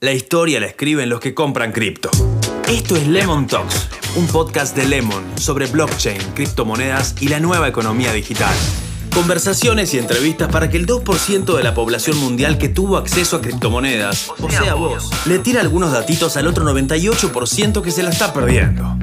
La historia la escriben los que compran cripto. Esto es Lemon Talks, un podcast de Lemon sobre blockchain, criptomonedas y la nueva economía digital. Conversaciones y entrevistas para que el 2% de la población mundial que tuvo acceso a criptomonedas, o sea vos, le tire algunos datitos al otro 98% que se la está perdiendo.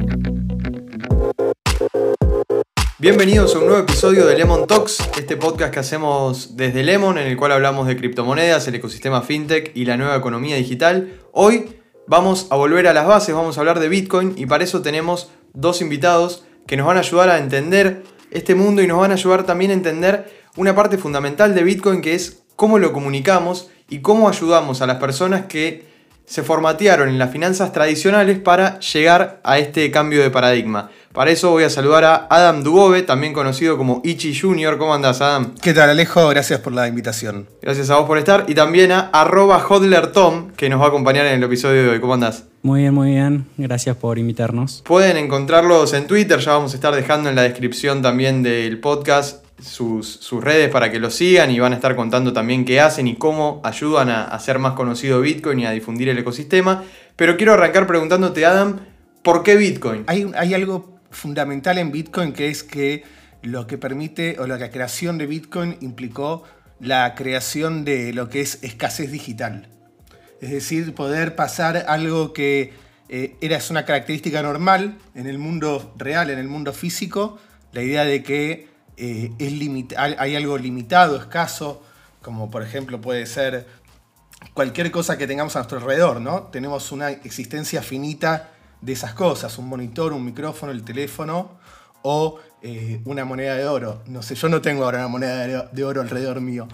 Bienvenidos a un nuevo episodio de Lemon Talks, este podcast que hacemos desde Lemon, en el cual hablamos de criptomonedas, el ecosistema fintech y la nueva economía digital. Hoy vamos a volver a las bases, vamos a hablar de Bitcoin y para eso tenemos dos invitados que nos van a ayudar a entender este mundo y nos van a ayudar también a entender una parte fundamental de Bitcoin que es cómo lo comunicamos y cómo ayudamos a las personas que se formatearon en las finanzas tradicionales para llegar a este cambio de paradigma. Para eso voy a saludar a Adam Dubove, también conocido como Ichi Junior. ¿Cómo andás, Adam? ¿Qué tal, Alejo? Gracias por la invitación. Gracias a vos por estar. Y también a arroba hodlertom, que nos va a acompañar en el episodio de hoy. ¿Cómo andás? Muy bien, muy bien. Gracias por invitarnos. Pueden encontrarlos en Twitter, ya vamos a estar dejando en la descripción también del podcast sus, sus, redes para que lo sigan y van a estar contando también qué hacen y cómo ayudan a hacer más conocido Bitcoin y a difundir el ecosistema. Pero quiero arrancar preguntándote, Adam, ¿por qué Bitcoin? Hay, hay algo fundamental en Bitcoin que es que lo que permite o la creación de Bitcoin implicó la creación de lo que es escasez digital. Es decir, poder pasar algo que eh, era una característica normal en el mundo real, en el mundo físico, la idea de que eh, es hay algo limitado, escaso, como por ejemplo puede ser cualquier cosa que tengamos a nuestro alrededor, ¿no? Tenemos una existencia finita de esas cosas, un monitor, un micrófono, el teléfono o eh, una moneda de oro. No sé, yo no tengo ahora una moneda de oro alrededor mío.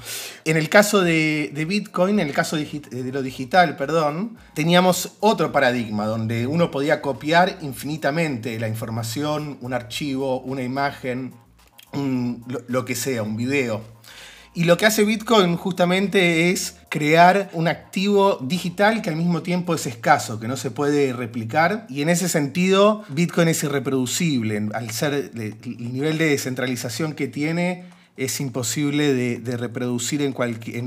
En el caso de, Bitcoin, en el caso de lo digital, perdón, teníamos otro paradigma donde uno podía copiar infinitamente la información, un archivo, una imagen, lo, que sea, un video. Y lo que hace Bitcoin justamente es crear un activo digital que al mismo tiempo es escaso, que no se puede replicar. Y en ese sentido, Bitcoin es irreproducible. Al ser el nivel de descentralización que tiene, es imposible de, reproducir en,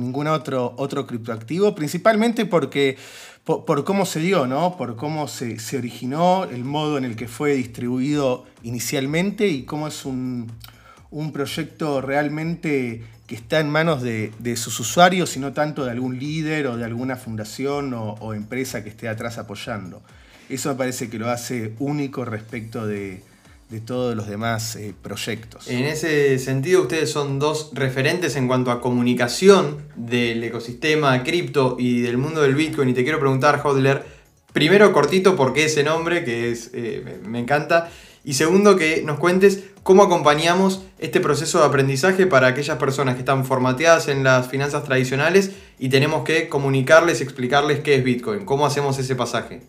ningún otro, otro criptoactivo, principalmente porque por, cómo se dio, ¿no? por cómo se originó, el modo en el que fue distribuido inicialmente y cómo es un, un proyecto realmente que está en manos de, sus usuarios y no tanto de algún líder o de alguna fundación o, empresa que esté atrás apoyando. Eso me parece que lo hace único respecto de, todos los demás eh, proyectos. En ese sentido, ustedes son dos referentes en cuanto a comunicación del ecosistema cripto y del mundo del Bitcoin. Y te quiero preguntar, Hodler, primero cortito, ¿por qué ese nombre? Que es, eh, me encanta. Y segundo, que nos cuentes cómo acompañamos este proceso de aprendizaje para aquellas personas que están formateadas en las finanzas tradicionales y tenemos que comunicarles, explicarles qué es Bitcoin. ¿Cómo hacemos ese pasaje?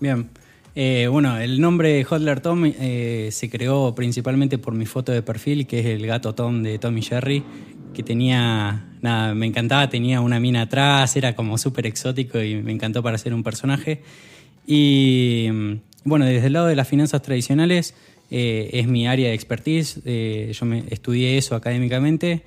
Bien. Eh, bueno, el nombre Hodler Tom eh, se creó principalmente por mi foto de perfil, que es el gato Tom de Tommy Jerry, que tenía, nada, me encantaba, tenía una mina atrás, era como súper exótico y me encantó para ser un personaje. Y bueno, desde el lado de las finanzas tradicionales eh, es mi área de expertise, eh, yo me estudié eso académicamente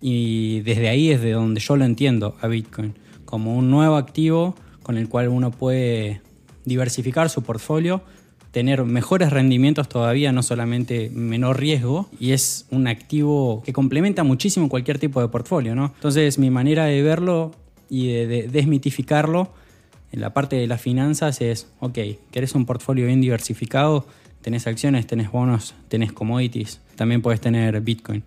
y desde ahí es de donde yo lo entiendo a Bitcoin, como un nuevo activo con el cual uno puede diversificar su portfolio, tener mejores rendimientos todavía, no solamente menor riesgo, y es un activo que complementa muchísimo cualquier tipo de portfolio. ¿no? Entonces mi manera de verlo y de desmitificarlo en la parte de las finanzas es, ok, ¿querés un portfolio bien diversificado? Tenés acciones, tenés bonos, tenés commodities, también puedes tener Bitcoin.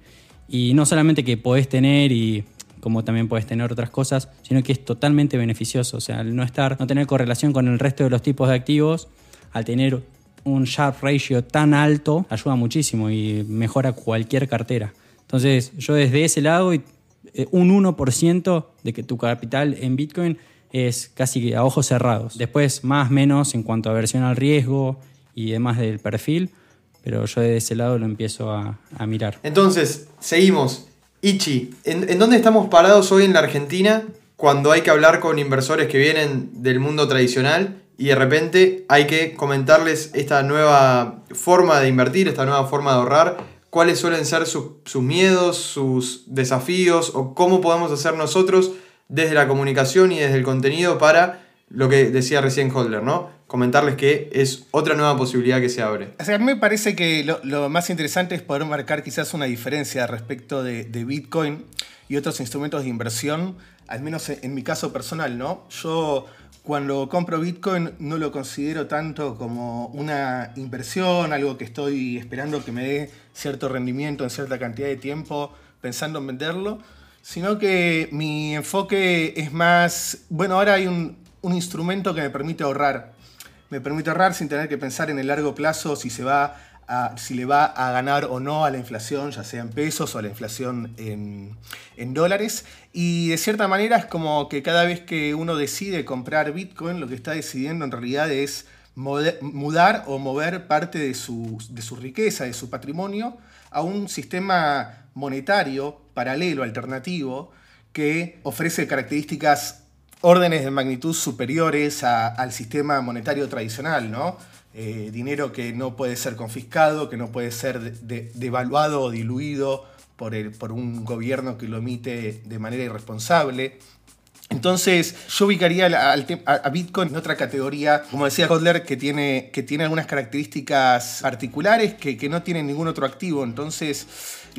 Y no solamente que podés tener y como también puedes tener otras cosas, sino que es totalmente beneficioso. O sea, al no estar, no tener correlación con el resto de los tipos de activos, al tener un Sharp Ratio tan alto, ayuda muchísimo y mejora cualquier cartera. Entonces, yo desde ese lado, eh, un 1% de que tu capital en Bitcoin es casi a ojos cerrados. Después, más menos en cuanto a versión al riesgo y demás del perfil, pero yo de ese lado lo empiezo a, mirar. Entonces, seguimos. Ichi, ¿en, dónde estamos parados hoy en la Argentina cuando hay que hablar con inversores que vienen del mundo tradicional y de repente hay que comentarles esta nueva forma de invertir, esta nueva forma de ahorrar? ¿Cuáles suelen ser sus miedos, sus desafíos o cómo podemos hacer nosotros desde la comunicación y desde el contenido para lo que decía recién Holder, ¿no? Comentarles que es otra nueva posibilidad que se abre. O sea, a mí me parece que lo, más interesante es poder marcar quizás una diferencia respecto de, Bitcoin y otros instrumentos de inversión, al menos en, mi caso personal, ¿no? Yo cuando compro Bitcoin no lo considero tanto como una inversión, algo que estoy esperando que me dé cierto rendimiento en cierta cantidad de tiempo pensando en venderlo, sino que mi enfoque es más, bueno, ahora hay un, un instrumento que me permite ahorrar. Me permite ahorrar sin tener que pensar en el largo plazo si se va si le va a ganar o no a la inflación, ya sea en pesos o a la inflación en, en, dólares. Y de cierta manera es como que cada vez que uno decide comprar Bitcoin, lo que está decidiendo en realidad es mudar o mover parte de su, de su riqueza, de su patrimonio, a un sistema monetario paralelo, alternativo, que ofrece características órdenes de magnitud superiores al sistema monetario tradicional, ¿no? Eh, dinero que no puede ser confiscado, que no puede ser devaluado o diluido por, el, por un gobierno que lo emite de manera irresponsable. Entonces, yo ubicaría a, Bitcoin en otra categoría, como decía Hodler, que tiene, que tiene algunas características particulares que, que, no tiene ningún otro activo. Entonces,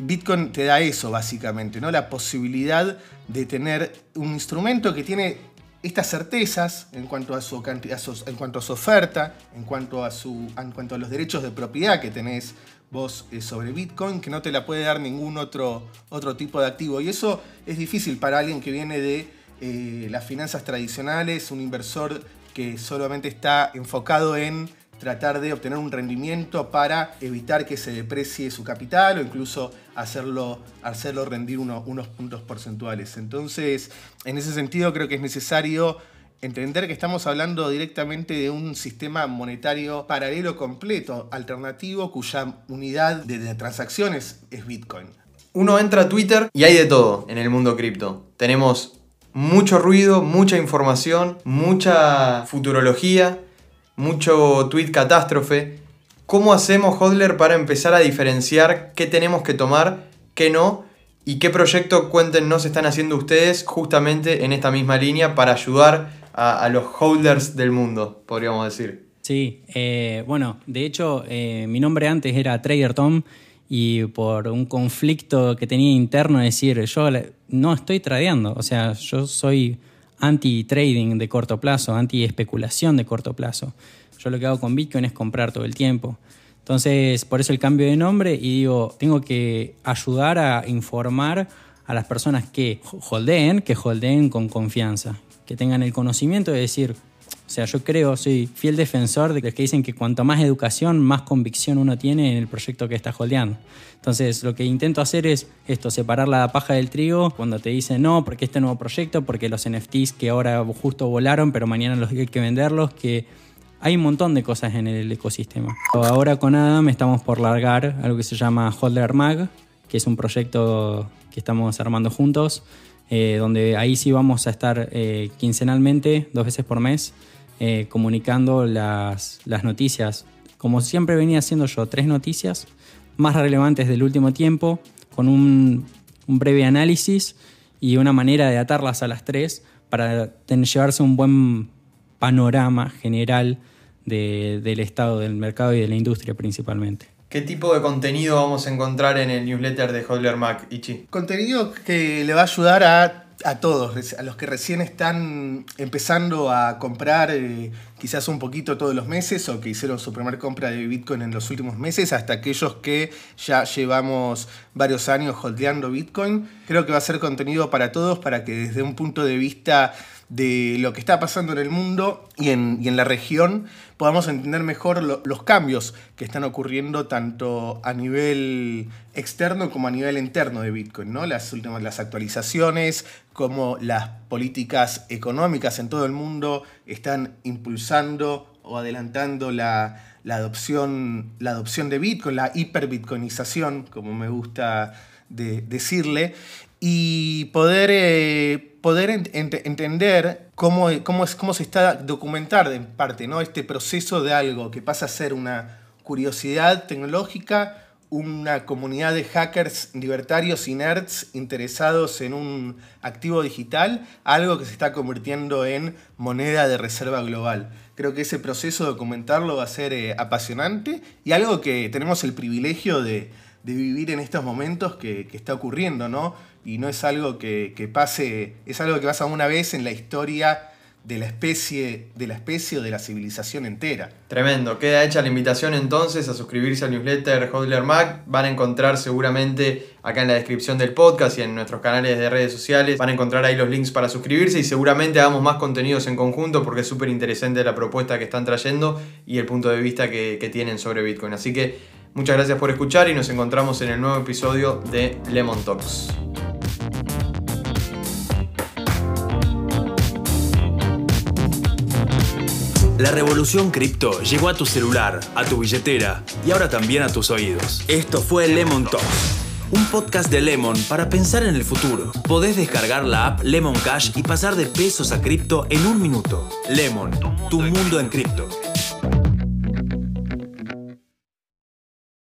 Bitcoin te da eso, básicamente, ¿no? La posibilidad de tener un instrumento que tiene estas certezas en cuanto a su, en cuanto a su oferta, en cuanto a, su, en cuanto a los derechos de propiedad que tenés vos eh, sobre Bitcoin, que no te la puede dar ningún otro, otro tipo de activo. Y eso es difícil para alguien que viene de eh, las finanzas tradicionales, un inversor que solamente está enfocado en tratar de obtener un rendimiento para evitar que se deprecie su capital o incluso hacerlo, hacerlo rendir unos puntos porcentuales. Entonces, en ese sentido creo que es necesario entender que estamos hablando directamente de un sistema monetario paralelo completo, alternativo, cuya unidad de, transacciones es Bitcoin. Uno entra a Twitter y hay de todo en el mundo cripto. Tenemos mucho ruido, mucha información, mucha futurología, mucho tweet catástrofe. ¿Cómo hacemos, Hodler, para empezar a diferenciar qué tenemos que tomar, qué no? ¿Y qué proyecto, cuéntenos, están haciendo ustedes justamente en esta misma línea para ayudar a, los holders del mundo, podríamos decir? Sí, eh, bueno, de hecho, eh, mi nombre antes era Trader Tom y por un conflicto que tenía interno, decir, yo no estoy tradeando, o sea, yo soy anti-trading de corto plazo, anti-especulación de corto plazo. Yo lo que hago con Bitcoin es comprar todo el tiempo. Entonces, por eso el cambio de nombre y digo, tengo que ayudar a informar a las personas que holdeen, que holdeen con confianza, que tengan el conocimiento de decir, o sea, yo creo, soy fiel defensor de los que dicen que cuanto más educación, más convicción uno tiene en el proyecto que está holdeando. Entonces, lo que intento hacer es esto, separar la paja del trigo cuando te dicen no, porque este nuevo proyecto, porque los NFTs que ahora justo volaron, pero mañana los hay que venderlos, que hay un montón de cosas en el ecosistema. Ahora con Adam estamos por largar algo que se llama Holder Mag, que es un proyecto que estamos armando juntos, eh, donde ahí sí vamos a estar eh, quincenalmente, dos veces por mes, eh, comunicando las, las noticias. Como siempre venía haciendo yo, tres noticias más relevantes del último tiempo, con un, un breve análisis y una manera de atarlas a las tres para llevarse un buen panorama general de, del estado del mercado y de la industria principalmente. ¿Qué tipo de contenido vamos a encontrar en el newsletter de Hodler Mac, Ichi? Contenido que le va a ayudar a a todos, a los que recién están empezando a comprar eh, quizás un poquito todos los meses o que hicieron su primera compra de Bitcoin en los últimos meses, hasta aquellos que ya llevamos varios años holdeando Bitcoin. Creo que va a ser contenido para todos para que desde un punto de vista de lo que está pasando en el mundo y en, y en la región, podamos entender mejor los cambios que están ocurriendo tanto a nivel externo como a nivel interno de Bitcoin, ¿no? Las últimas las actualizaciones, como las políticas económicas en todo el mundo están impulsando o adelantando la, adopción, la adopción de Bitcoin, la hiperbitcoinización, como me gusta decirle, y poder, eh, poder entender cómo, cómo, es, cómo se está documentar en parte ¿no? este proceso de algo que pasa a ser una curiosidad tecnológica, una comunidad de hackers libertarios y nerds interesados en un activo digital, algo que se está convirtiendo en moneda de reserva global. Creo que ese proceso de documentarlo va a ser eh, apasionante y algo que tenemos el privilegio de, vivir en estos momentos que, está ocurriendo, ¿no? Y no es algo que, que pase, es algo que pasa una vez en la historia de la especie, de la especie o de la civilización entera. Tremendo. Queda hecha la invitación entonces a suscribirse al newsletter Hodler Mac. Van a encontrar seguramente acá en la descripción del podcast y en nuestros canales de redes sociales. Van a encontrar ahí los links para suscribirse y seguramente hagamos más contenidos en conjunto porque es súper interesante la propuesta que están trayendo y el punto de vista que, que tienen sobre Bitcoin. Así que muchas gracias por escuchar y nos encontramos en el nuevo episodio de Lemon Talks. La revolución cripto llegó a tu celular, a tu billetera y ahora también a tus oídos. Esto fue Lemon Talk, un podcast de Lemon para pensar en el futuro. Podés descargar la app Lemon Cash y pasar de pesos a cripto en un minuto. Lemon, tu mundo en cripto.